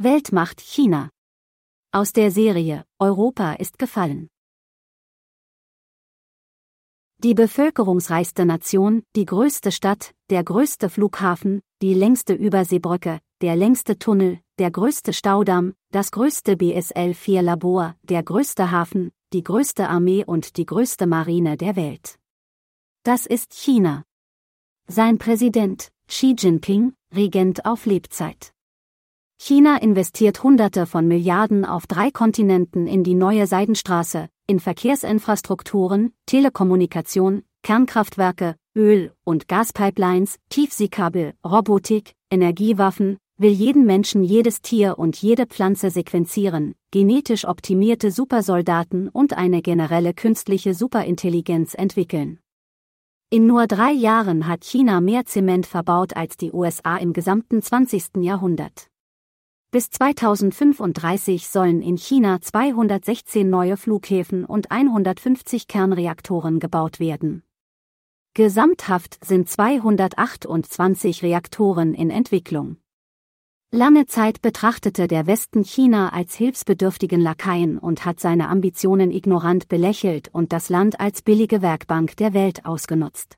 Weltmacht China. Aus der Serie Europa ist gefallen. Die bevölkerungsreichste Nation, die größte Stadt, der größte Flughafen, die längste Überseebrücke, der längste Tunnel, der größte Staudamm, das größte BSL-4-Labor, der größte Hafen, die größte Armee und die größte Marine der Welt. Das ist China. Sein Präsident, Xi Jinping, Regent auf Lebzeit. China investiert Hunderte von Milliarden auf drei Kontinenten in die neue Seidenstraße, in Verkehrsinfrastrukturen, Telekommunikation, Kernkraftwerke, Öl- und Gaspipelines, Tiefseekabel, Robotik, Energiewaffen, will jeden Menschen jedes Tier und jede Pflanze sequenzieren, genetisch optimierte Supersoldaten und eine generelle künstliche Superintelligenz entwickeln. In nur drei Jahren hat China mehr Zement verbaut als die USA im gesamten 20. Jahrhundert. Bis 2035 sollen in China 216 neue Flughäfen und 150 Kernreaktoren gebaut werden. Gesamthaft sind 228 Reaktoren in Entwicklung. Lange Zeit betrachtete der Westen China als hilfsbedürftigen Lakaien und hat seine Ambitionen ignorant belächelt und das Land als billige Werkbank der Welt ausgenutzt.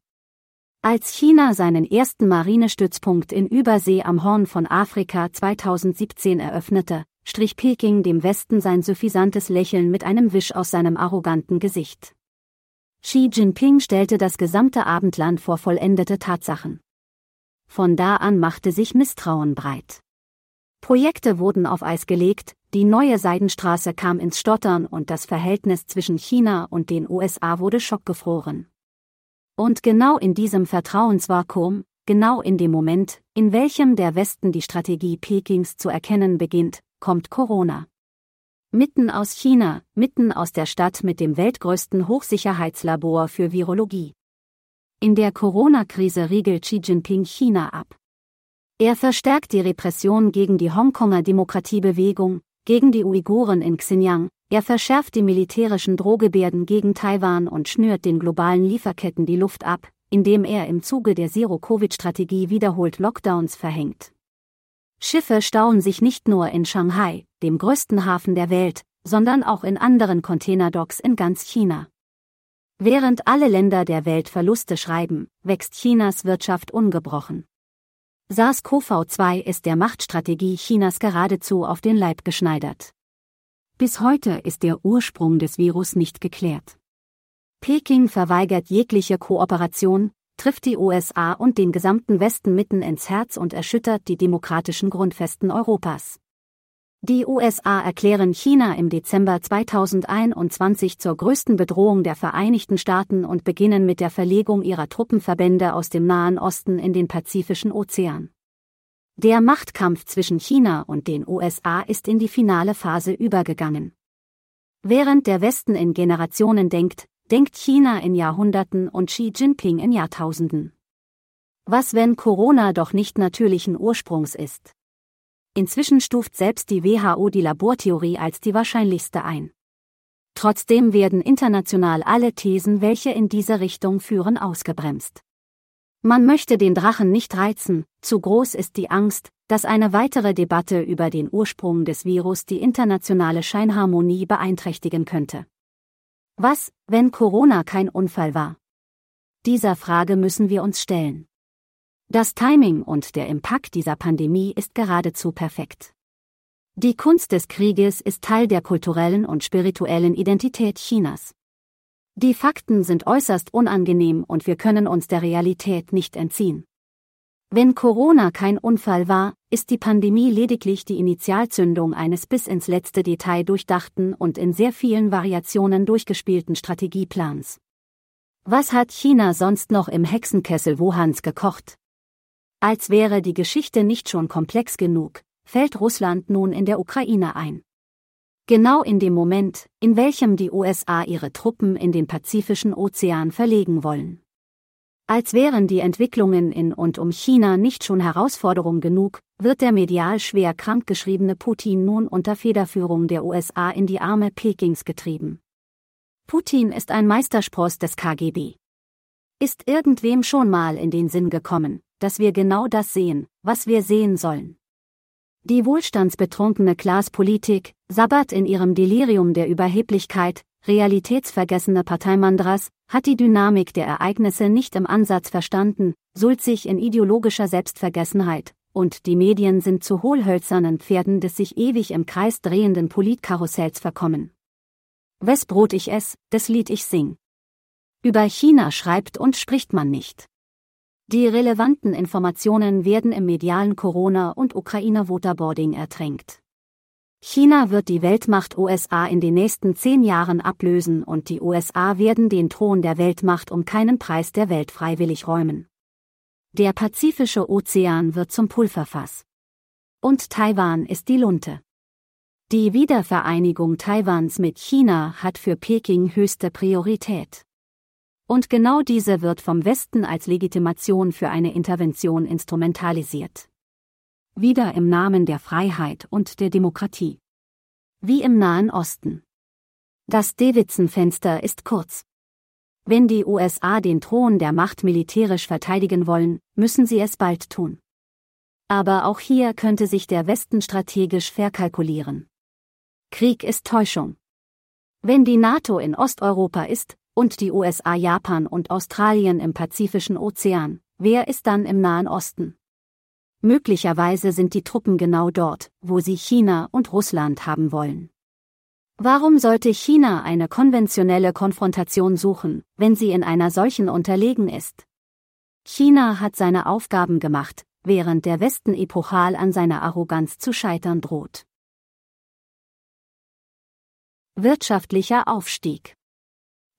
Als China seinen ersten Marinestützpunkt in Übersee am Horn von Afrika 2017 eröffnete, strich Peking dem Westen sein suffisantes Lächeln mit einem Wisch aus seinem arroganten Gesicht. Xi Jinping stellte das gesamte Abendland vor vollendete Tatsachen. Von da an machte sich Misstrauen breit. Projekte wurden auf Eis gelegt, die neue Seidenstraße kam ins Stottern und das Verhältnis zwischen China und den USA wurde schockgefroren. Und genau in diesem Vertrauensvakuum, genau in dem Moment, in welchem der Westen die Strategie Pekings zu erkennen beginnt, kommt Corona. Mitten aus China, mitten aus der Stadt mit dem weltgrößten Hochsicherheitslabor für Virologie. In der Corona-Krise riegelt Xi Jinping China ab. Er verstärkt die Repression gegen die Hongkonger Demokratiebewegung, gegen die Uiguren in Xinjiang, er verschärft die militärischen Drohgebärden gegen Taiwan und schnürt den globalen Lieferketten die Luft ab, indem er im Zuge der Zero-Covid-Strategie wiederholt Lockdowns verhängt. Schiffe stauen sich nicht nur in Shanghai, dem größten Hafen der Welt, sondern auch in anderen Containerdocks in ganz China. Während alle Länder der Welt Verluste schreiben, wächst Chinas Wirtschaft ungebrochen. SARS-CoV-2 ist der Machtstrategie Chinas geradezu auf den Leib geschneidert. Bis heute ist der Ursprung des Virus nicht geklärt. Peking verweigert jegliche Kooperation, trifft die USA und den gesamten Westen mitten ins Herz und erschüttert die demokratischen Grundfesten Europas. Die USA erklären China im Dezember 2021 zur größten Bedrohung der Vereinigten Staaten und beginnen mit der Verlegung ihrer Truppenverbände aus dem Nahen Osten in den Pazifischen Ozean. Der Machtkampf zwischen China und den USA ist in die finale Phase übergegangen. Während der Westen in Generationen denkt, denkt China in Jahrhunderten und Xi Jinping in Jahrtausenden. Was wenn Corona doch nicht natürlichen Ursprungs ist? Inzwischen stuft selbst die WHO die Labortheorie als die wahrscheinlichste ein. Trotzdem werden international alle Thesen, welche in diese Richtung führen, ausgebremst. Man möchte den Drachen nicht reizen, zu groß ist die Angst, dass eine weitere Debatte über den Ursprung des Virus die internationale Scheinharmonie beeinträchtigen könnte. Was, wenn Corona kein Unfall war? Dieser Frage müssen wir uns stellen. Das Timing und der Impact dieser Pandemie ist geradezu perfekt. Die Kunst des Krieges ist Teil der kulturellen und spirituellen Identität Chinas. Die Fakten sind äußerst unangenehm und wir können uns der Realität nicht entziehen. Wenn Corona kein Unfall war, ist die Pandemie lediglich die Initialzündung eines bis ins letzte Detail durchdachten und in sehr vielen Variationen durchgespielten Strategieplans. Was hat China sonst noch im Hexenkessel Wuhans gekocht? Als wäre die Geschichte nicht schon komplex genug, fällt Russland nun in der Ukraine ein. Genau in dem Moment, in welchem die USA ihre Truppen in den Pazifischen Ozean verlegen wollen. Als wären die Entwicklungen in und um China nicht schon Herausforderung genug, wird der medial schwer krankgeschriebene Putin nun unter Federführung der USA in die Arme Pekings getrieben. Putin ist ein Meisterspross des KGB. Ist irgendwem schon mal in den Sinn gekommen, dass wir genau das sehen, was wir sehen sollen. Die wohlstandsbetrunkene Glaspolitik, Sabbat in ihrem Delirium der Überheblichkeit, realitätsvergessene Parteimandras, hat die Dynamik der Ereignisse nicht im Ansatz verstanden, sult sich in ideologischer Selbstvergessenheit, und die Medien sind zu hohlhölzernen Pferden des sich ewig im Kreis drehenden Politkarussells verkommen. Wes Brot ich ess, des Lied ich sing. Über China schreibt und spricht man nicht. Die relevanten Informationen werden im medialen Corona- und Ukraine-Waterboarding ertränkt. China wird die Weltmacht USA in den nächsten zehn Jahren ablösen und die USA werden den Thron der Weltmacht um keinen Preis der Welt freiwillig räumen. Der Pazifische Ozean wird zum Pulverfass. Und Taiwan ist die Lunte. Die Wiedervereinigung Taiwans mit China hat für Peking höchste Priorität. Und genau diese wird vom Westen als Legitimation für eine Intervention instrumentalisiert. Wieder im Namen der Freiheit und der Demokratie. Wie im Nahen Osten. Das Davidson-Fenster ist kurz. Wenn die USA den Thron der Macht militärisch verteidigen wollen, müssen sie es bald tun. Aber auch hier könnte sich der Westen strategisch verkalkulieren. Krieg ist Täuschung. Wenn die NATO in Osteuropa ist, und die USA, Japan und Australien im Pazifischen Ozean, wer ist dann im Nahen Osten? Möglicherweise sind die Truppen genau dort, wo sie China und Russland haben wollen. Warum sollte China eine konventionelle Konfrontation suchen, wenn sie in einer solchen unterlegen ist? China hat seine Aufgaben gemacht, während der Westen epochal an seiner Arroganz zu scheitern droht. Wirtschaftlicher Aufstieg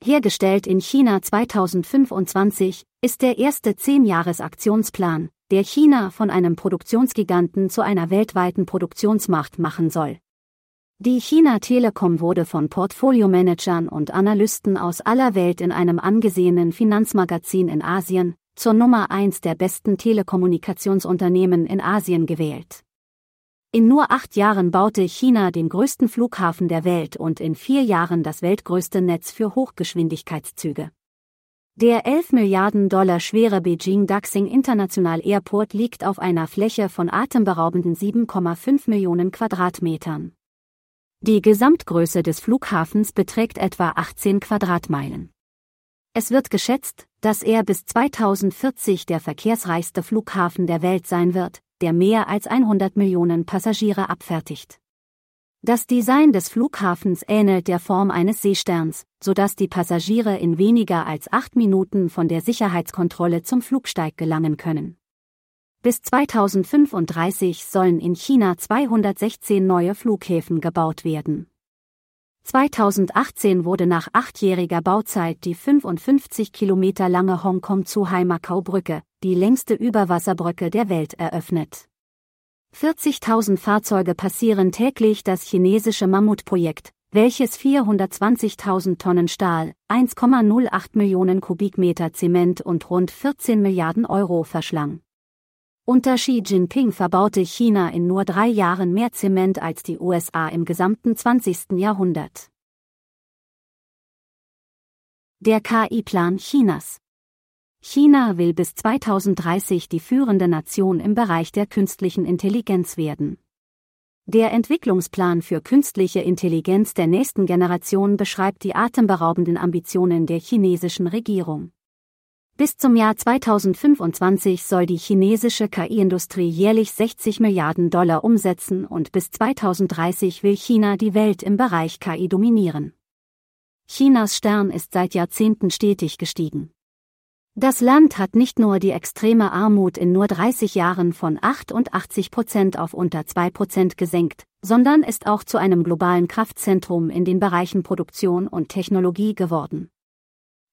hergestellt in China 2025, ist der erste 10-Jahres-Aktionsplan, der China von einem Produktionsgiganten zu einer weltweiten Produktionsmacht machen soll. Die China Telekom wurde von Portfoliomanagern und Analysten aus aller Welt in einem angesehenen Finanzmagazin in Asien zur Nummer 1 der besten Telekommunikationsunternehmen in Asien gewählt. In nur acht Jahren baute China den größten Flughafen der Welt und in vier Jahren das weltgrößte Netz für Hochgeschwindigkeitszüge. Der 11 Milliarden Dollar schwere Beijing-Daxing International Airport liegt auf einer Fläche von atemberaubenden 7,5 Millionen Quadratmetern. Die Gesamtgröße des Flughafens beträgt etwa 18 Quadratmeilen. Es wird geschätzt, dass er bis 2040 der verkehrsreichste Flughafen der Welt sein wird, der mehr als 100 Millionen Passagiere abfertigt. Das Design des Flughafens ähnelt der Form eines Seesterns, sodass die Passagiere in weniger als acht Minuten von der Sicherheitskontrolle zum Flugsteig gelangen können. Bis 2035 sollen in China 216 neue Flughäfen gebaut werden. 2018 wurde nach achtjähriger Bauzeit die 55 Kilometer lange Hongkong-Zhuhai-Macau-Brücke, die längste Überwasserbrücke der Welt, eröffnet. 40.000 Fahrzeuge passieren täglich das chinesische Mammutprojekt, welches 420.000 Tonnen Stahl, 1,08 Millionen Kubikmeter Zement und rund 14 Milliarden Euro verschlang. Unter Xi Jinping verbaute China in nur drei Jahren mehr Zement als die USA im gesamten 20. Jahrhundert. Der KI-Plan Chinas China will bis 2030 die führende Nation im Bereich der künstlichen Intelligenz werden. Der Entwicklungsplan für künstliche Intelligenz der nächsten Generation beschreibt die atemberaubenden Ambitionen der chinesischen Regierung. Bis zum Jahr 2025 soll die chinesische KI-Industrie jährlich 60 Milliarden Dollar umsetzen und bis 2030 will China die Welt im Bereich KI dominieren. Chinas Stern ist seit Jahrzehnten stetig gestiegen. Das Land hat nicht nur die extreme Armut in nur 30 Jahren von 88 Prozent auf unter 2 Prozent gesenkt, sondern ist auch zu einem globalen Kraftzentrum in den Bereichen Produktion und Technologie geworden.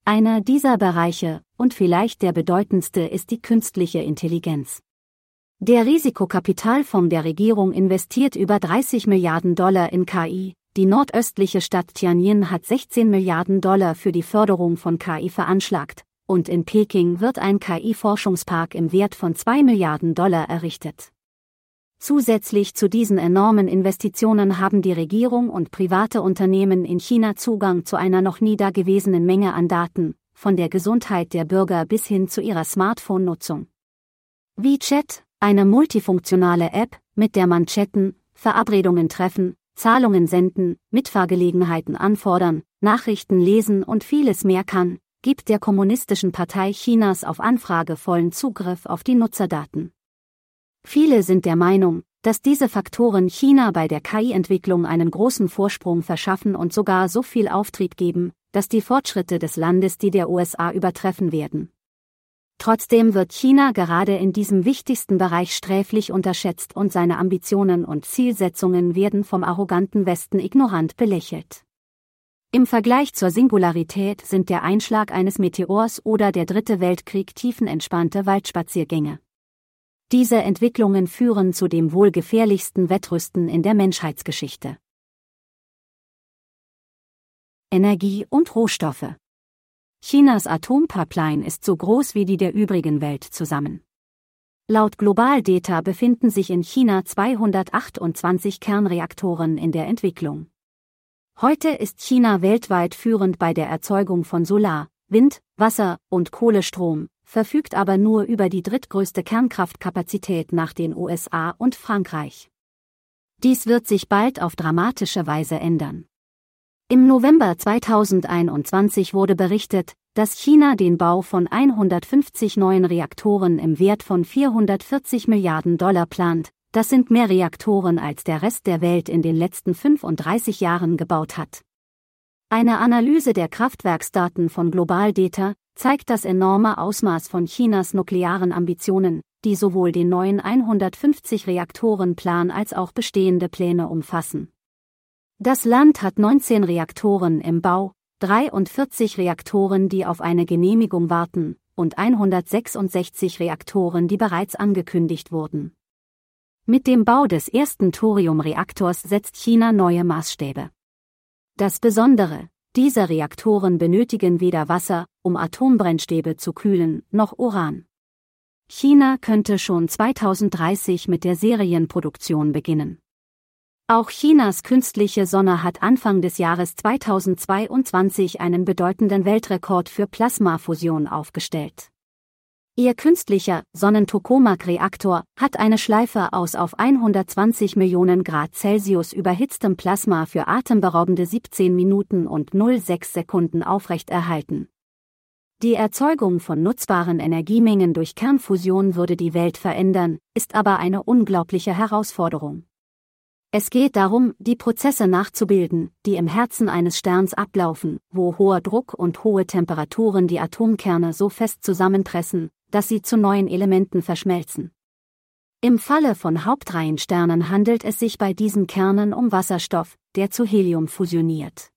Einer dieser Bereiche, und vielleicht der bedeutendste, ist die künstliche Intelligenz. Der Risikokapitalfonds der Regierung investiert über 30 Milliarden Dollar in KI. Die nordöstliche Stadt Tianjin hat 16 Milliarden Dollar für die Förderung von KI veranschlagt, und in Peking wird ein KI-Forschungspark im Wert von 2 Milliarden Dollar errichtet. Zusätzlich zu diesen enormen Investitionen haben die Regierung und private Unternehmen in China Zugang zu einer noch nie dagewesenen Menge an Daten, von der Gesundheit der Bürger bis hin zu ihrer Smartphone-Nutzung. WeChat, eine multifunktionale App, mit der man chatten, Verabredungen treffen, Zahlungen senden, Mitfahrgelegenheiten anfordern, Nachrichten lesen und vieles mehr kann, gibt der Kommunistischen Partei Chinas auf Anfrage vollen Zugriff auf die Nutzerdaten. Viele sind der Meinung, dass diese Faktoren China bei der KI-Entwicklung einen großen Vorsprung verschaffen und sogar so viel Auftrieb geben, dass die Fortschritte des Landes die der USA übertreffen werden. Trotzdem wird China gerade in diesem wichtigsten Bereich sträflich unterschätzt und seine Ambitionen und Zielsetzungen werden vom arroganten Westen ignorant belächelt. Im Vergleich zur Singularität sind der Einschlag eines Meteors oder der Dritte Weltkrieg tiefenentspannte Waldspaziergänge. Diese Entwicklungen führen zu dem wohl gefährlichsten Wettrüsten in der Menschheitsgeschichte. Energie und Rohstoffe Chinas Atompapipeline ist so groß wie die der übrigen Welt zusammen. Laut Global Data befinden sich in China 228 Kernreaktoren in der Entwicklung. Heute ist China weltweit führend bei der Erzeugung von Solar, Wind, Wasser und Kohlestrom, verfügt aber nur über die drittgrößte Kernkraftkapazität nach den USA und Frankreich. Dies wird sich bald auf dramatische Weise ändern. Im November 2021 wurde berichtet, dass China den Bau von 150 neuen Reaktoren im Wert von 440 Milliarden Dollar plant, das sind mehr Reaktoren als der Rest der Welt in den letzten 35 Jahren gebaut hat. Eine Analyse der Kraftwerksdaten von Global Data zeigt das enorme Ausmaß von Chinas nuklearen Ambitionen, die sowohl den neuen 150 Reaktorenplan als auch bestehende Pläne umfassen. Das Land hat 19 Reaktoren im Bau, 43 Reaktoren, die auf eine Genehmigung warten, und 166 Reaktoren, die bereits angekündigt wurden. Mit dem Bau des ersten Thoriumreaktors setzt China neue Maßstäbe. Das Besondere, diese Reaktoren benötigen weder Wasser, um Atombrennstäbe zu kühlen, noch Uran. China könnte schon 2030 mit der Serienproduktion beginnen. Auch Chinas künstliche Sonne hat Anfang des Jahres 2022 einen bedeutenden Weltrekord für Plasmafusion aufgestellt. Ihr künstlicher Sonnentokamak-Reaktor hat eine Schleife aus auf 120 Millionen Grad Celsius überhitztem Plasma für atemberaubende 17 Minuten und 06 Sekunden aufrechterhalten. Die Erzeugung von nutzbaren Energiemengen durch Kernfusion würde die Welt verändern, ist aber eine unglaubliche Herausforderung. Es geht darum, die Prozesse nachzubilden, die im Herzen eines Sterns ablaufen, wo hoher Druck und hohe Temperaturen die Atomkerne so fest zusammenpressen, dass sie zu neuen Elementen verschmelzen. Im Falle von Hauptreihensternen handelt es sich bei diesen Kernen um Wasserstoff, der zu Helium fusioniert.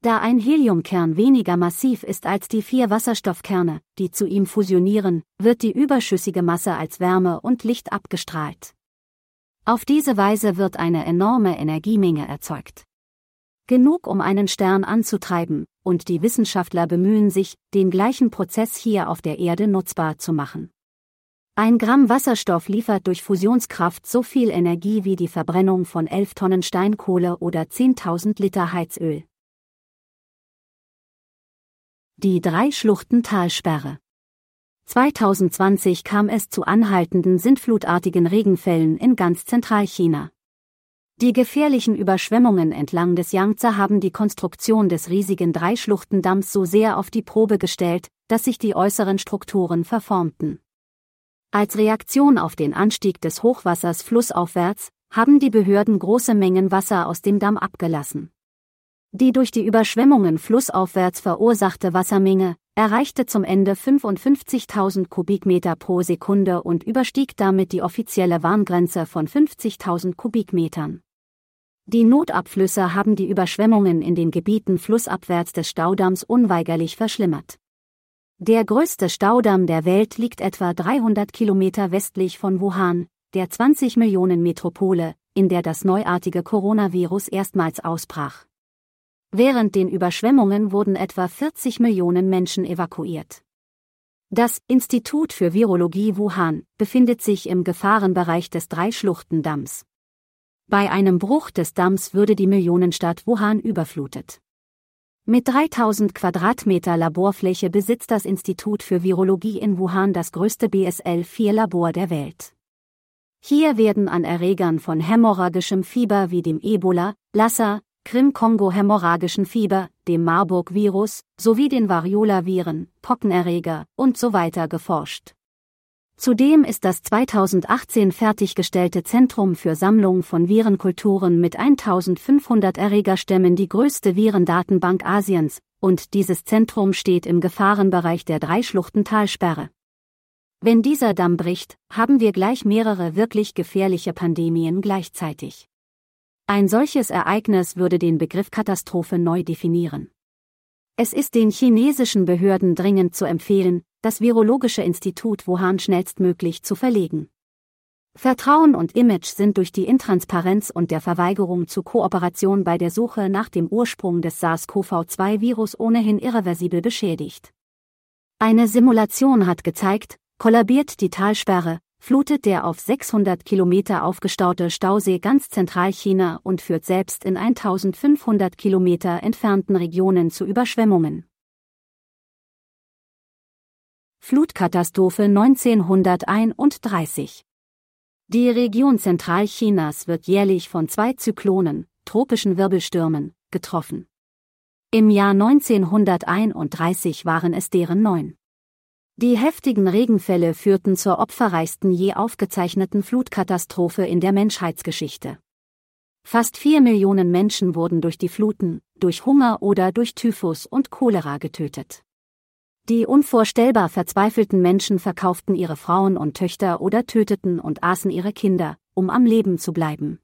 Da ein Heliumkern weniger massiv ist als die vier Wasserstoffkerne, die zu ihm fusionieren, wird die überschüssige Masse als Wärme und Licht abgestrahlt. Auf diese Weise wird eine enorme Energiemenge erzeugt. Genug, um einen Stern anzutreiben, und die Wissenschaftler bemühen sich, den gleichen Prozess hier auf der Erde nutzbar zu machen. Ein Gramm Wasserstoff liefert durch Fusionskraft so viel Energie wie die Verbrennung von 11 Tonnen Steinkohle oder 10.000 Liter Heizöl. Die Drei-Schluchten-Talsperre 2020 kam es zu anhaltenden sintflutartigen Regenfällen in ganz Zentralchina. Die gefährlichen Überschwemmungen entlang des Yangtze haben die Konstruktion des riesigen Dreischluchtendamms so sehr auf die Probe gestellt, dass sich die äußeren Strukturen verformten. Als Reaktion auf den Anstieg des Hochwassers flussaufwärts haben die Behörden große Mengen Wasser aus dem Damm abgelassen. Die durch die Überschwemmungen flussaufwärts verursachte Wassermenge erreichte zum Ende 55.000 Kubikmeter pro Sekunde und überstieg damit die offizielle Warngrenze von 50.000 Kubikmetern. Die Notabflüsse haben die Überschwemmungen in den Gebieten flussabwärts des Staudamms unweigerlich verschlimmert. Der größte Staudamm der Welt liegt etwa 300 Kilometer westlich von Wuhan, der 20 Millionen Metropole, in der das neuartige Coronavirus erstmals ausbrach. Während den Überschwemmungen wurden etwa 40 Millionen Menschen evakuiert. Das Institut für Virologie Wuhan befindet sich im Gefahrenbereich des Dreischluchtendamms. Bei einem Bruch des Damms würde die Millionenstadt Wuhan überflutet. Mit 3000 Quadratmeter Laborfläche besitzt das Institut für Virologie in Wuhan das größte BSL-4-Labor der Welt. Hier werden an Erregern von hämorrhagischem Fieber wie dem Ebola, Lassa, Krim-Kongo-hämorrhagischen Fieber, dem Marburg-Virus, sowie den Variola-Viren, Pockenerreger und so weiter geforscht. Zudem ist das 2018 fertiggestellte Zentrum für Sammlung von Virenkulturen mit 1500 Erregerstämmen die größte Virendatenbank Asiens, und dieses Zentrum steht im Gefahrenbereich der Dreischluchtentalsperre. Wenn dieser Damm bricht, haben wir gleich mehrere wirklich gefährliche Pandemien gleichzeitig. Ein solches Ereignis würde den Begriff Katastrophe neu definieren. Es ist den chinesischen Behörden dringend zu empfehlen, das Virologische Institut Wuhan schnellstmöglich zu verlegen. Vertrauen und Image sind durch die Intransparenz und der Verweigerung zu Kooperation bei der Suche nach dem Ursprung des SARS-CoV-2-Virus ohnehin irreversibel beschädigt. Eine Simulation hat gezeigt, Kollabiert die Talsperre, flutet der auf 600 Kilometer aufgestaute Stausee ganz Zentralchina und führt selbst in 1500 Kilometer entfernten Regionen zu Überschwemmungen. Flutkatastrophe 1931 Die Region Zentralchinas wird jährlich von zwei Zyklonen, tropischen Wirbelstürmen, getroffen. Im Jahr 1931 waren es deren neun. Die heftigen Regenfälle führten zur opferreichsten je aufgezeichneten Flutkatastrophe in der Menschheitsgeschichte. Fast vier Millionen Menschen wurden durch die Fluten, durch Hunger oder durch Typhus und Cholera getötet. Die unvorstellbar verzweifelten Menschen verkauften ihre Frauen und Töchter oder töteten und aßen ihre Kinder, um am Leben zu bleiben.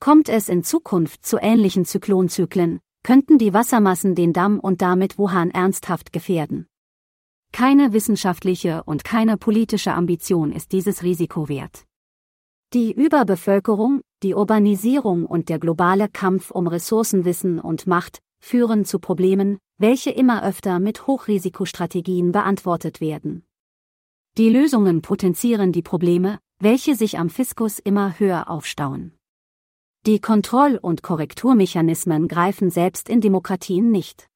Kommt es in Zukunft zu ähnlichen Zyklonzyklen, könnten die Wassermassen den Damm und damit Wuhan ernsthaft gefährden. Keine wissenschaftliche und keine politische Ambition ist dieses Risiko wert. Die Überbevölkerung, die Urbanisierung und der globale Kampf um Ressourcenwissen und Macht führen zu Problemen, welche immer öfter mit Hochrisikostrategien beantwortet werden. Die Lösungen potenzieren die Probleme, welche sich am Fiskus immer höher aufstauen. Die Kontroll- und Korrekturmechanismen greifen selbst in Demokratien nicht.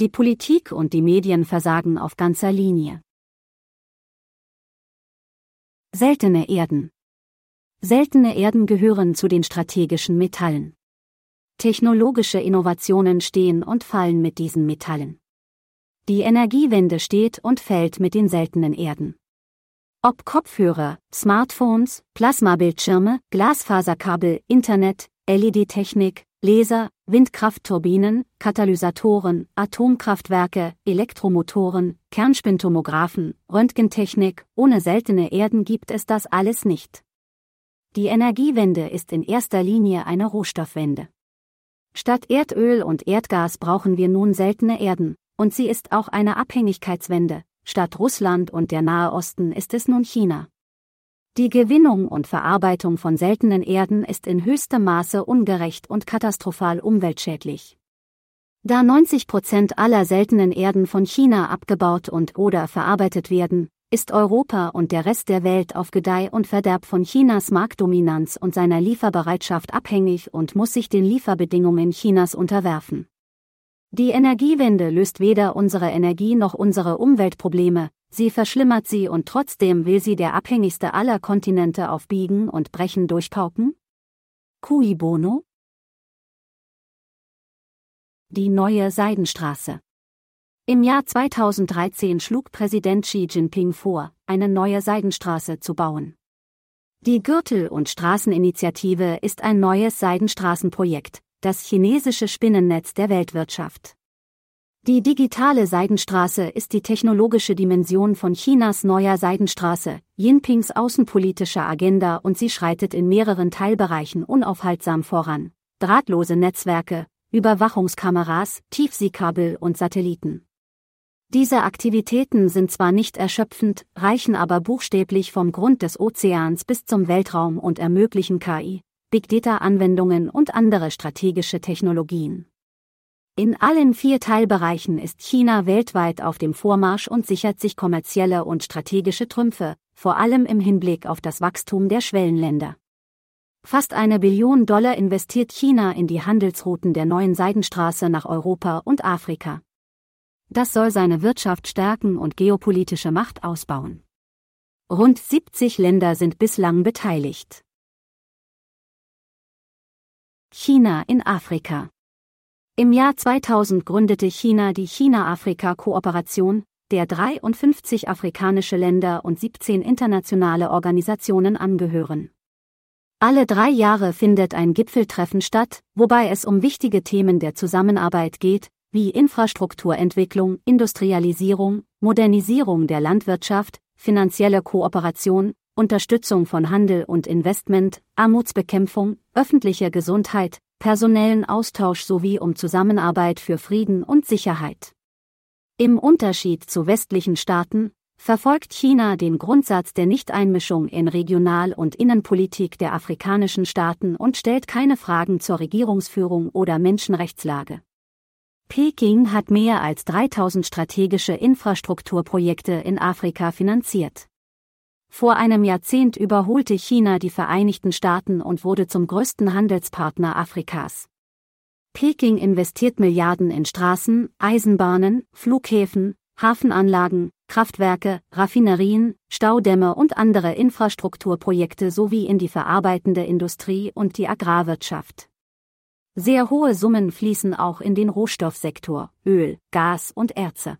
Die Politik und die Medien versagen auf ganzer Linie. Seltene Erden. Seltene Erden gehören zu den strategischen Metallen. Technologische Innovationen stehen und fallen mit diesen Metallen. Die Energiewende steht und fällt mit den seltenen Erden. Ob Kopfhörer, Smartphones, Plasmabildschirme, Glasfaserkabel, Internet, LED-Technik, Laser, Windkraftturbinen, Katalysatoren, Atomkraftwerke, Elektromotoren, Kernspintomographen, Röntgentechnik, ohne seltene Erden gibt es das alles nicht. Die Energiewende ist in erster Linie eine Rohstoffwende. Statt Erdöl und Erdgas brauchen wir nun seltene Erden, und sie ist auch eine Abhängigkeitswende, statt Russland und der Nahe Osten ist es nun China. Die Gewinnung und Verarbeitung von seltenen Erden ist in höchstem Maße ungerecht und katastrophal umweltschädlich. Da 90 Prozent aller seltenen Erden von China abgebaut und oder verarbeitet werden, ist Europa und der Rest der Welt auf Gedeih und Verderb von Chinas Marktdominanz und seiner Lieferbereitschaft abhängig und muss sich den Lieferbedingungen Chinas unterwerfen. Die Energiewende löst weder unsere Energie noch unsere Umweltprobleme, Sie verschlimmert sie und trotzdem will sie der abhängigste aller Kontinente auf Biegen und Brechen durchpauken? Cui bono? Die neue Seidenstraße. Im Jahr 2013 schlug Präsident Xi Jinping vor, eine neue Seidenstraße zu bauen. Die Gürtel- und Straßeninitiative ist ein neues Seidenstraßenprojekt, das chinesische Spinnennetz der Weltwirtschaft. Die digitale Seidenstraße ist die technologische Dimension von Chinas neuer Seidenstraße, Jinpings außenpolitischer Agenda und sie schreitet in mehreren Teilbereichen unaufhaltsam voran. Drahtlose Netzwerke, Überwachungskameras, Tiefseekabel und Satelliten. Diese Aktivitäten sind zwar nicht erschöpfend, reichen aber buchstäblich vom Grund des Ozeans bis zum Weltraum und ermöglichen KI, Big Data Anwendungen und andere strategische Technologien. In allen vier Teilbereichen ist China weltweit auf dem Vormarsch und sichert sich kommerzielle und strategische Trümpfe, vor allem im Hinblick auf das Wachstum der Schwellenländer. Fast eine Billion Dollar investiert China in die Handelsrouten der neuen Seidenstraße nach Europa und Afrika. Das soll seine Wirtschaft stärken und geopolitische Macht ausbauen. Rund 70 Länder sind bislang beteiligt. China in Afrika Im Jahr 2000 gründete China die China-Afrika-Kooperation, der 53 afrikanische Länder und 17 internationale Organisationen angehören. Alle drei Jahre findet ein Gipfeltreffen statt, wobei es um wichtige Themen der Zusammenarbeit geht, wie Infrastrukturentwicklung, Industrialisierung, Modernisierung der Landwirtschaft, finanzielle Kooperation, Unterstützung von Handel und Investment, Armutsbekämpfung, öffentliche Gesundheit, personellen Austausch sowie um Zusammenarbeit für Frieden und Sicherheit. Im Unterschied zu westlichen Staaten verfolgt China den Grundsatz der Nichteinmischung in Regional- und Innenpolitik der afrikanischen Staaten und stellt keine Fragen zur Regierungsführung oder Menschenrechtslage. Peking hat mehr als 3000 strategische Infrastrukturprojekte in Afrika finanziert. Vor einem Jahrzehnt überholte China die Vereinigten Staaten und wurde zum größten Handelspartner Afrikas. Peking investiert Milliarden in Straßen, Eisenbahnen, Flughäfen, Hafenanlagen, Kraftwerke, Raffinerien, Staudämme und andere Infrastrukturprojekte sowie in die verarbeitende Industrie und die Agrarwirtschaft. Sehr hohe Summen fließen auch in den Rohstoffsektor, Öl, Gas und Erze.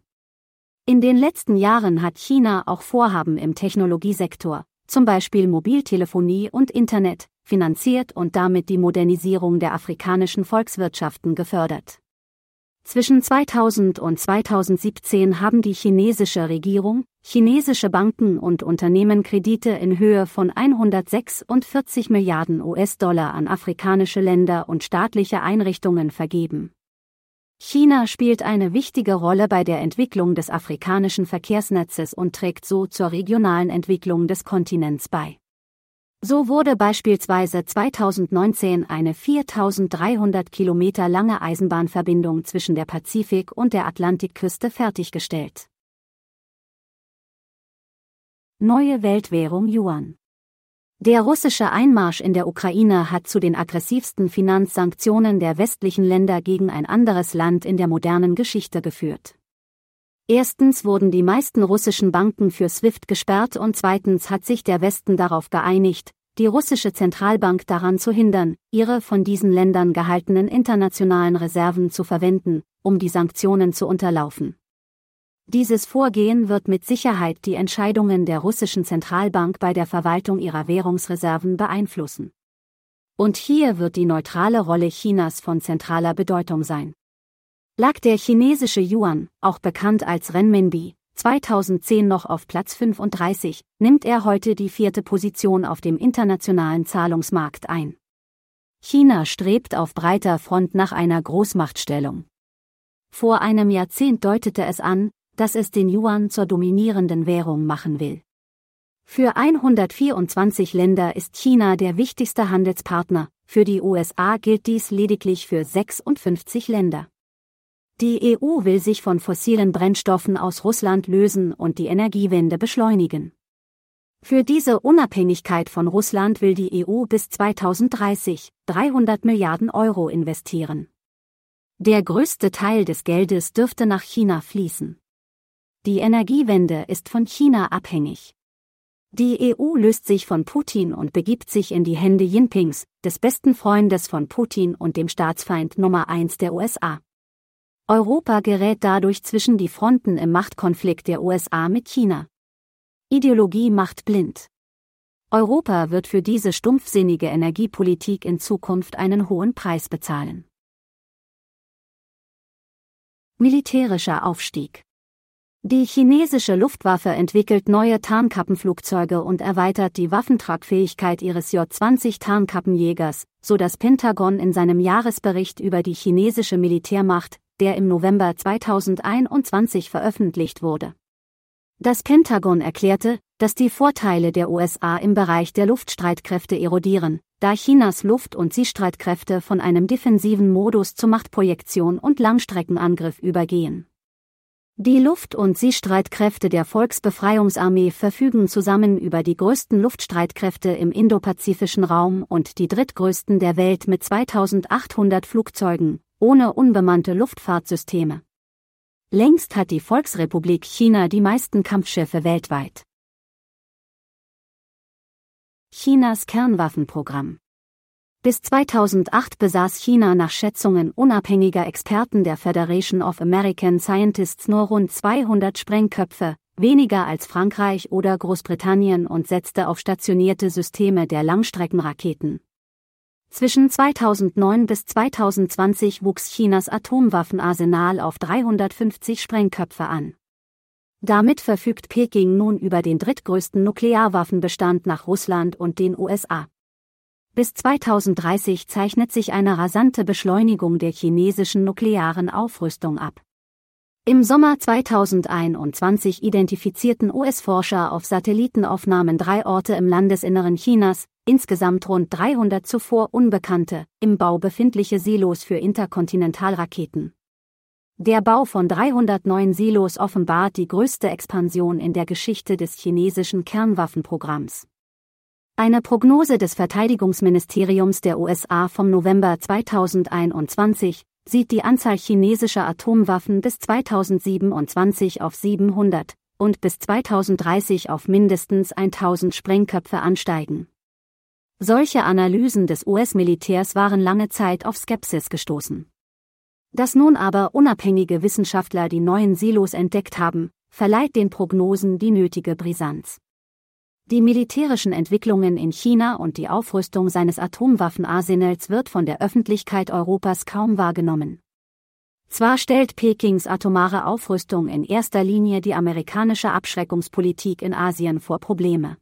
In den letzten Jahren hat China auch Vorhaben im Technologiesektor, zum Beispiel Mobiltelefonie und Internet, finanziert und damit die Modernisierung der afrikanischen Volkswirtschaften gefördert. Zwischen 2000 und 2017 haben die chinesische Regierung, chinesische Banken und Unternehmen Kredite in Höhe von 146 Milliarden US-Dollar an afrikanische Länder und staatliche Einrichtungen vergeben. China spielt eine wichtige Rolle bei der Entwicklung des afrikanischen Verkehrsnetzes und trägt so zur regionalen Entwicklung des Kontinents bei. So wurde beispielsweise 2019 eine 4300 Kilometer lange Eisenbahnverbindung zwischen der Pazifik- und der Atlantikküste fertiggestellt. Neue Weltwährung Yuan Der russische Einmarsch in der Ukraine hat zu den aggressivsten Finanzsanktionen der westlichen Länder gegen ein anderes Land in der modernen Geschichte geführt. Erstens wurden die meisten russischen Banken für SWIFT gesperrt und zweitens hat sich der Westen darauf geeinigt, die russische Zentralbank daran zu hindern, ihre von diesen Ländern gehaltenen internationalen Reserven zu verwenden, um die Sanktionen zu unterlaufen. Dieses Vorgehen wird mit Sicherheit die Entscheidungen der russischen Zentralbank bei der Verwaltung ihrer Währungsreserven beeinflussen. Und hier wird die neutrale Rolle Chinas von zentraler Bedeutung sein. Lag der chinesische Yuan, auch bekannt als Renminbi, 2010 noch auf Platz 35, nimmt er heute die vierte Position auf dem internationalen Zahlungsmarkt ein. China strebt auf breiter Front nach einer Großmachtstellung. Vor einem Jahrzehnt deutete es an, dass es den Yuan zur dominierenden Währung machen will. Für 124 Länder ist China der wichtigste Handelspartner, für die USA gilt dies lediglich für 56 Länder. Die EU will sich von fossilen Brennstoffen aus Russland lösen und die Energiewende beschleunigen. Für diese Unabhängigkeit von Russland will die EU bis 2030 300 Milliarden Euro investieren. Der größte Teil des Geldes dürfte nach China fließen. Die Energiewende ist von China abhängig. Die EU löst sich von Putin und begibt sich in die Hände Jinpings, des besten Freundes von Putin und dem Staatsfeind Nummer eins der USA. Europa gerät dadurch zwischen die Fronten im Machtkonflikt der USA mit China. Ideologie macht blind. Europa wird für diese stumpfsinnige Energiepolitik in Zukunft einen hohen Preis bezahlen. Militärischer Aufstieg Die chinesische Luftwaffe entwickelt neue Tarnkappenflugzeuge und erweitert die Waffentragfähigkeit ihres J-20 Tarnkappenjägers, so das Pentagon in seinem Jahresbericht über die chinesische Militärmacht, der im November 2021 veröffentlicht wurde. Das Pentagon erklärte, dass die Vorteile der USA im Bereich der Luftstreitkräfte erodieren, da Chinas Luft- und Seestreitkräfte von einem defensiven Modus zur Machtprojektion und Langstreckenangriff übergehen. Die Luft- und Seestreitkräfte der Volksbefreiungsarmee verfügen zusammen über die größten Luftstreitkräfte im indopazifischen Raum und die drittgrößten der Welt mit 2800 Flugzeugen, ohne unbemannte Luftfahrtsysteme. Längst hat die Volksrepublik China die meisten Kampfschiffe weltweit. Chinas Kernwaffenprogramm. Bis 2008 besaß China nach Schätzungen unabhängiger Experten der Federation of American Scientists nur rund 200 Sprengköpfe, weniger als Frankreich oder Großbritannien und setzte auf stationierte Systeme der Langstreckenraketen. Zwischen 2009 bis 2020 wuchs Chinas Atomwaffenarsenal auf 350 Sprengköpfe an. Damit verfügt Peking nun über den drittgrößten Nuklearwaffenbestand nach Russland und den USA. Bis 2030 zeichnet sich eine rasante Beschleunigung der chinesischen nuklearen Aufrüstung ab. Im Sommer 2021 identifizierten US-Forscher auf Satellitenaufnahmen drei Orte im Landesinneren Chinas, insgesamt rund 300 zuvor unbekannte, im Bau befindliche Silos für Interkontinentalraketen. Der Bau von 309 Silos offenbart die größte Expansion in der Geschichte des chinesischen Kernwaffenprogramms. Eine Prognose des Verteidigungsministeriums der USA vom November 2021 sieht die Anzahl chinesischer Atomwaffen bis 2027 auf 700 und bis 2030 auf mindestens 1000 Sprengköpfe ansteigen. Solche Analysen des US-Militärs waren lange Zeit auf Skepsis gestoßen. Dass nun aber unabhängige Wissenschaftler die neuen Silos entdeckt haben, verleiht den Prognosen die nötige Brisanz. Die militärischen Entwicklungen in China und die Aufrüstung seines Atomwaffenarsenals wird von der Öffentlichkeit Europas kaum wahrgenommen. Zwar stellt Pekings atomare Aufrüstung in erster Linie die amerikanische Abschreckungspolitik in Asien vor Probleme.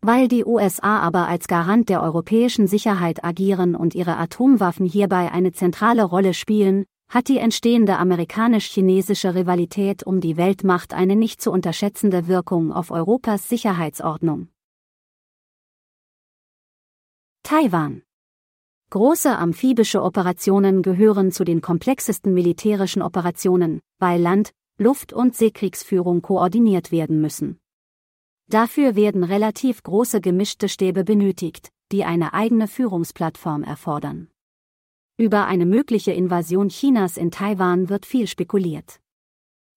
Weil die USA aber als Garant der europäischen Sicherheit agieren und ihre Atomwaffen hierbei eine zentrale Rolle spielen, hat die entstehende amerikanisch-chinesische Rivalität um die Weltmacht eine nicht zu unterschätzende Wirkung auf Europas Sicherheitsordnung. Taiwan Große amphibische Operationen gehören zu den komplexesten militärischen Operationen, weil Land-, Luft- und Seekriegsführung koordiniert werden müssen. Dafür werden relativ große gemischte Stäbe benötigt, die eine eigene Führungsplattform erfordern. Über eine mögliche Invasion Chinas in Taiwan wird viel spekuliert.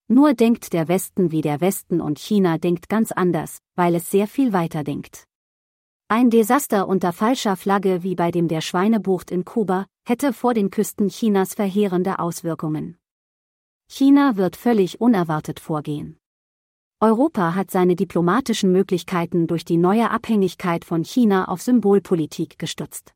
Nur denkt der Westen wie der Westen und China denkt ganz anders, weil es sehr viel weiter denkt. Ein Desaster unter falscher Flagge wie bei dem der Schweinebucht in Kuba hätte vor den Küsten Chinas verheerende Auswirkungen. China wird völlig unerwartet vorgehen. Europa hat seine diplomatischen Möglichkeiten durch die neue Abhängigkeit von China auf Symbolpolitik gestützt.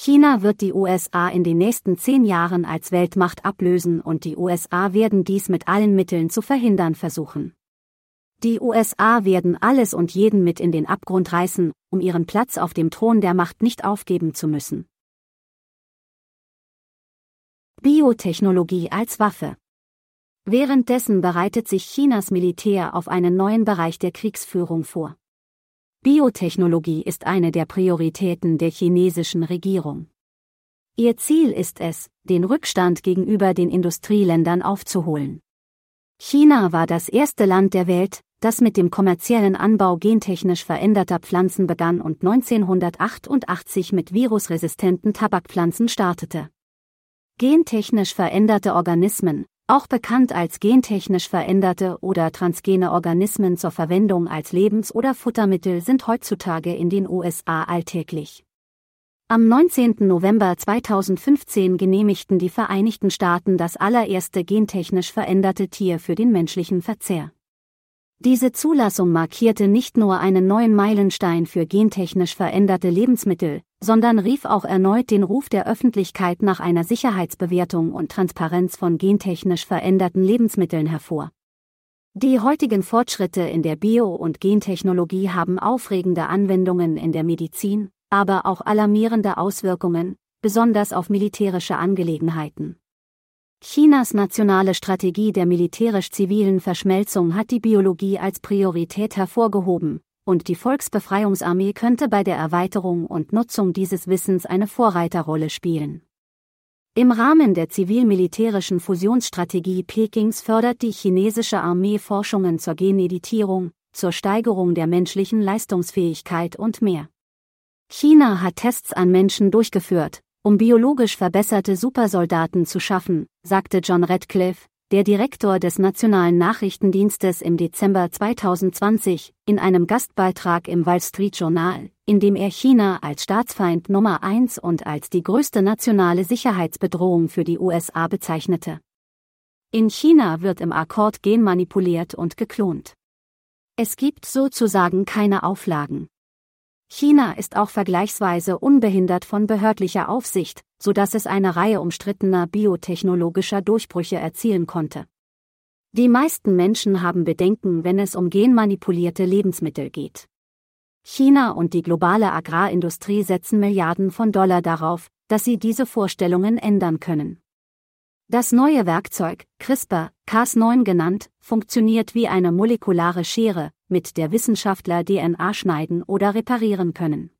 China wird die USA in den nächsten zehn Jahren als Weltmacht ablösen und die USA werden dies mit allen Mitteln zu verhindern versuchen. Die USA werden alles und jeden mit in den Abgrund reißen, um ihren Platz auf dem Thron der Macht nicht aufgeben zu müssen. Biotechnologie als Waffe Währenddessen bereitet sich Chinas Militär auf einen neuen Bereich der Kriegsführung vor. Biotechnologie ist eine der Prioritäten der chinesischen Regierung. Ihr Ziel ist es, den Rückstand gegenüber den Industrieländern aufzuholen. China war das erste Land der Welt, das mit dem kommerziellen Anbau gentechnisch veränderter Pflanzen begann und 1988 mit virusresistenten Tabakpflanzen startete. Gentechnisch veränderte Organismen, auch bekannt als gentechnisch veränderte oder transgene Organismen zur Verwendung als Lebens- oder Futtermittel sind heutzutage in den USA alltäglich. Am 19. November 2015 genehmigten die Vereinigten Staaten das allererste gentechnisch veränderte Tier für den menschlichen Verzehr. Diese Zulassung markierte nicht nur einen neuen Meilenstein für gentechnisch veränderte Lebensmittel, sondern rief auch erneut den Ruf der Öffentlichkeit nach einer Sicherheitsbewertung und Transparenz von gentechnisch veränderten Lebensmitteln hervor. Die heutigen Fortschritte in der Bio- und Gentechnologie haben aufregende Anwendungen in der Medizin, aber auch alarmierende Auswirkungen, besonders auf militärische Angelegenheiten. Chinas nationale Strategie der militärisch-zivilen Verschmelzung hat die Biologie als Priorität hervorgehoben, und die Volksbefreiungsarmee könnte bei der Erweiterung und Nutzung dieses Wissens eine Vorreiterrolle spielen. Im Rahmen der zivil-militärischen Fusionsstrategie Pekings fördert die chinesische Armee Forschungen zur Geneditierung, zur Steigerung der menschlichen Leistungsfähigkeit und mehr. China hat Tests an Menschen durchgeführt, um biologisch verbesserte Supersoldaten zu schaffen, sagte John Radcliffe, der Direktor des Nationalen Nachrichtendienstes im Dezember 2020, in einem Gastbeitrag im Wall Street Journal, indem er China als Staatsfeind Nummer eins und als die größte nationale Sicherheitsbedrohung für die USA bezeichnete. In China wird im Akkord genmanipuliert und geklont. Es gibt sozusagen keine Auflagen. China ist auch vergleichsweise unbehindert von behördlicher Aufsicht, so dass es eine Reihe umstrittener biotechnologischer Durchbrüche erzielen konnte. Die meisten Menschen haben Bedenken, wenn es um genmanipulierte Lebensmittel geht. China und die globale Agrarindustrie setzen Milliarden von Dollar darauf, dass sie diese Vorstellungen ändern können. Das neue Werkzeug, CRISPR, Cas9 genannt, funktioniert wie eine molekulare Schere, mit der Wissenschaftler DNA schneiden oder reparieren können.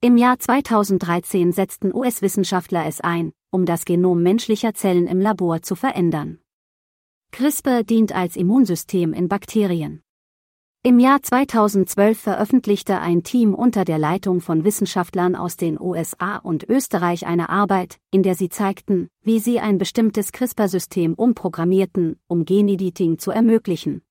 Im Jahr 2013 setzten US-Wissenschaftler es ein, um das Genom menschlicher Zellen im Labor zu verändern. CRISPR dient als Immunsystem in Bakterien. Im Jahr 2012 veröffentlichte ein Team unter der Leitung von Wissenschaftlern aus den USA und Österreich eine Arbeit, in der sie zeigten, wie sie ein bestimmtes CRISPR-System umprogrammierten, um Genediting zu ermöglichen.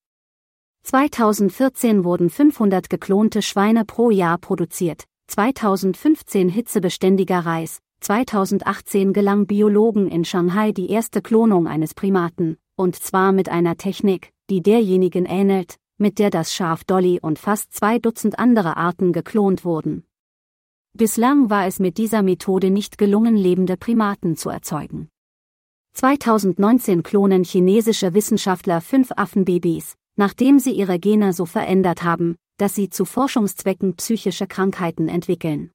2014 wurden 500 geklonte Schweine pro Jahr produziert, 2015 hitzebeständiger Reis, 2018 gelang Biologen in Shanghai die erste Klonung eines Primaten, und zwar mit einer Technik, die derjenigen ähnelt, mit der das Schaf Dolly und fast zwei Dutzend andere Arten geklont wurden. Bislang war es mit dieser Methode nicht gelungen, lebende Primaten zu erzeugen. 2019 klonen chinesische Wissenschaftler fünf Affenbabys, nachdem sie ihre Gene so verändert haben, dass sie zu Forschungszwecken psychische Krankheiten entwickeln.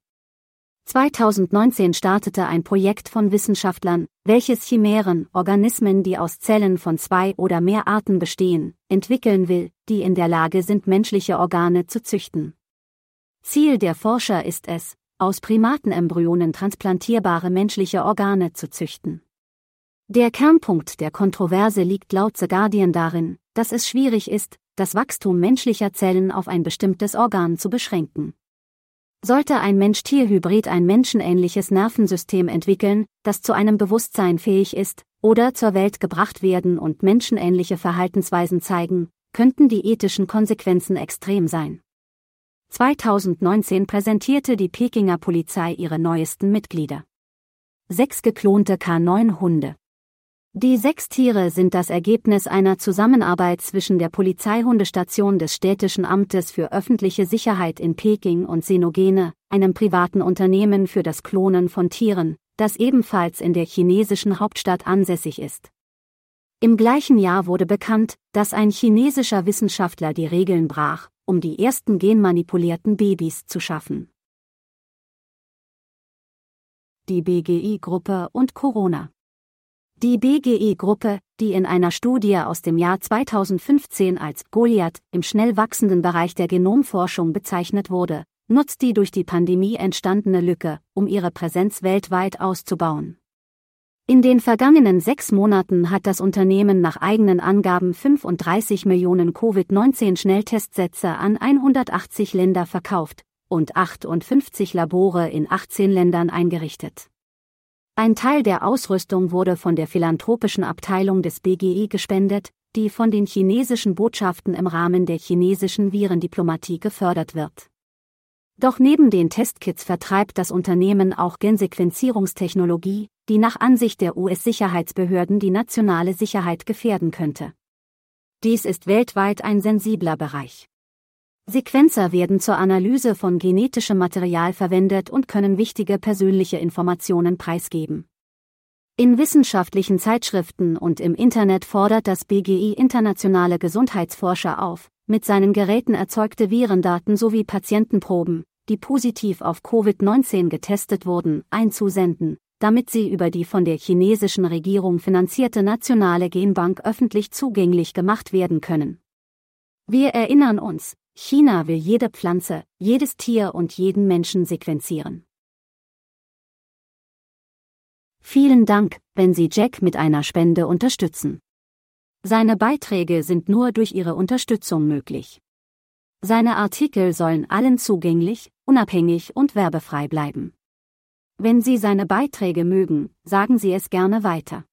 2019 startete ein Projekt von Wissenschaftlern, welches Chimären, Organismen, die aus Zellen von zwei oder mehr Arten bestehen, entwickeln will, die in der Lage sind, menschliche Organe zu züchten. Ziel der Forscher ist es, aus Primatenembryonen transplantierbare menschliche Organe zu züchten. Der Kernpunkt der Kontroverse liegt laut The Guardian darin, dass es schwierig ist, das Wachstum menschlicher Zellen auf ein bestimmtes Organ zu beschränken. Sollte ein Mensch-Tier-Hybrid ein menschenähnliches Nervensystem entwickeln, das zu einem Bewusstsein fähig ist, oder zur Welt gebracht werden und menschenähnliche Verhaltensweisen zeigen, könnten die ethischen Konsequenzen extrem sein. 2019 präsentierte die Pekinger Polizei ihre neuesten Mitglieder. Sechs geklonte K9-Hunde. Die sechs Tiere sind das Ergebnis einer Zusammenarbeit zwischen der Polizeihundestation des Städtischen Amtes für öffentliche Sicherheit in Peking und Senogene, einem privaten Unternehmen für das Klonen von Tieren, das ebenfalls in der chinesischen Hauptstadt ansässig ist. Im gleichen Jahr wurde bekannt, dass ein chinesischer Wissenschaftler die Regeln brach, um die ersten genmanipulierten Babys zu schaffen. Die BGI-Gruppe und Corona die BGE-Gruppe, die in einer Studie aus dem Jahr 2015 als Goliath im schnell wachsenden Bereich der Genomforschung bezeichnet wurde, nutzt die durch die Pandemie entstandene Lücke, um ihre Präsenz weltweit auszubauen. In den vergangenen sechs Monaten hat das Unternehmen nach eigenen Angaben 35 Millionen Covid-19-Schnelltestsätze an 180 Länder verkauft und 58 Labore in 18 Ländern eingerichtet. Ein Teil der Ausrüstung wurde von der philanthropischen Abteilung des BGI gespendet, die von den chinesischen Botschaften im Rahmen der chinesischen Virendiplomatie gefördert wird. Doch neben den Testkits vertreibt das Unternehmen auch Gensequenzierungstechnologie, die nach Ansicht der US-Sicherheitsbehörden die nationale Sicherheit gefährden könnte. Dies ist weltweit ein sensibler Bereich. Sequenzer werden zur Analyse von genetischem Material verwendet und können wichtige persönliche Informationen preisgeben. In wissenschaftlichen Zeitschriften und im Internet fordert das BGI internationale Gesundheitsforscher auf, mit seinen Geräten erzeugte Virendaten sowie Patientenproben, die positiv auf Covid-19 getestet wurden, einzusenden, damit sie über die von der chinesischen Regierung finanzierte nationale Genbank öffentlich zugänglich gemacht werden können. Wir erinnern uns, China will jede Pflanze, jedes Tier und jeden Menschen sequenzieren. Vielen Dank, wenn Sie Jack mit einer Spende unterstützen. Seine Beiträge sind nur durch Ihre Unterstützung möglich. Seine Artikel sollen allen zugänglich, unabhängig und werbefrei bleiben. Wenn Sie seine Beiträge mögen, sagen Sie es gerne weiter.